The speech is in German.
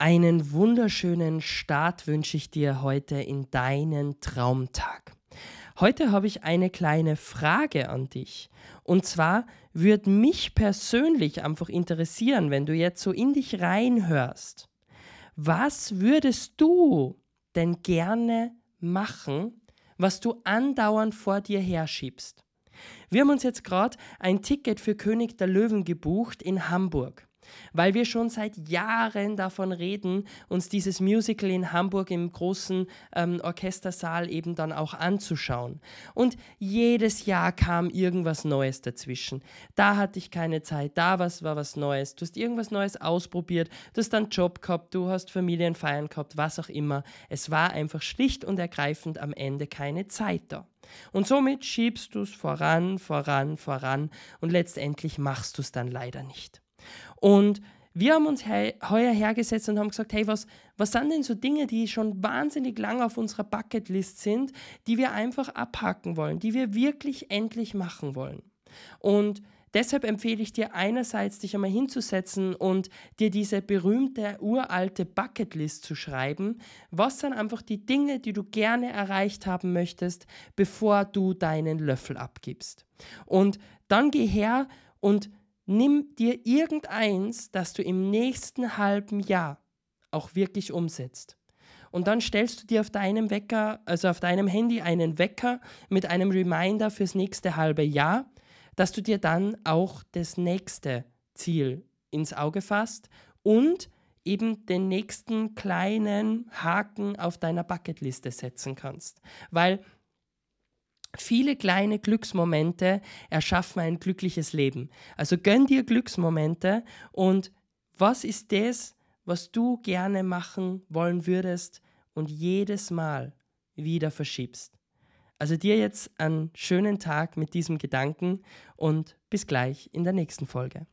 Einen wunderschönen Start wünsche ich dir heute in deinen Traumtag. Heute habe ich eine kleine Frage an dich. Und zwar würde mich persönlich einfach interessieren, wenn du jetzt so in dich reinhörst. Was würdest du denn gerne machen, was du andauernd vor dir herschiebst? Wir haben uns jetzt gerade ein Ticket für König der Löwen gebucht in Hamburg weil wir schon seit Jahren davon reden, uns dieses Musical in Hamburg im großen ähm, Orchestersaal eben dann auch anzuschauen. Und jedes Jahr kam irgendwas Neues dazwischen. Da hatte ich keine Zeit, da was war was Neues. Du hast irgendwas Neues ausprobiert, du hast einen Job gehabt, du hast Familienfeiern gehabt, was auch immer. Es war einfach schlicht und ergreifend am Ende keine Zeit da. Und somit schiebst du es voran, voran, voran und letztendlich machst du es dann leider nicht. Und wir haben uns he heuer hergesetzt und haben gesagt, hey, was, was sind denn so Dinge, die schon wahnsinnig lang auf unserer Bucketlist sind, die wir einfach abhaken wollen, die wir wirklich endlich machen wollen. Und deshalb empfehle ich dir einerseits, dich einmal hinzusetzen und dir diese berühmte uralte Bucketlist zu schreiben. Was sind einfach die Dinge, die du gerne erreicht haben möchtest, bevor du deinen Löffel abgibst? Und dann geh her und Nimm dir irgendeins, das du im nächsten halben Jahr auch wirklich umsetzt. Und dann stellst du dir auf deinem Wecker, also auf deinem Handy einen Wecker mit einem Reminder fürs nächste halbe Jahr, dass du dir dann auch das nächste Ziel ins Auge fasst und eben den nächsten kleinen Haken auf deiner Bucketliste setzen kannst. Weil Viele kleine Glücksmomente erschaffen ein glückliches Leben. Also gönn dir Glücksmomente und was ist das, was du gerne machen wollen würdest und jedes Mal wieder verschiebst. Also dir jetzt einen schönen Tag mit diesem Gedanken und bis gleich in der nächsten Folge.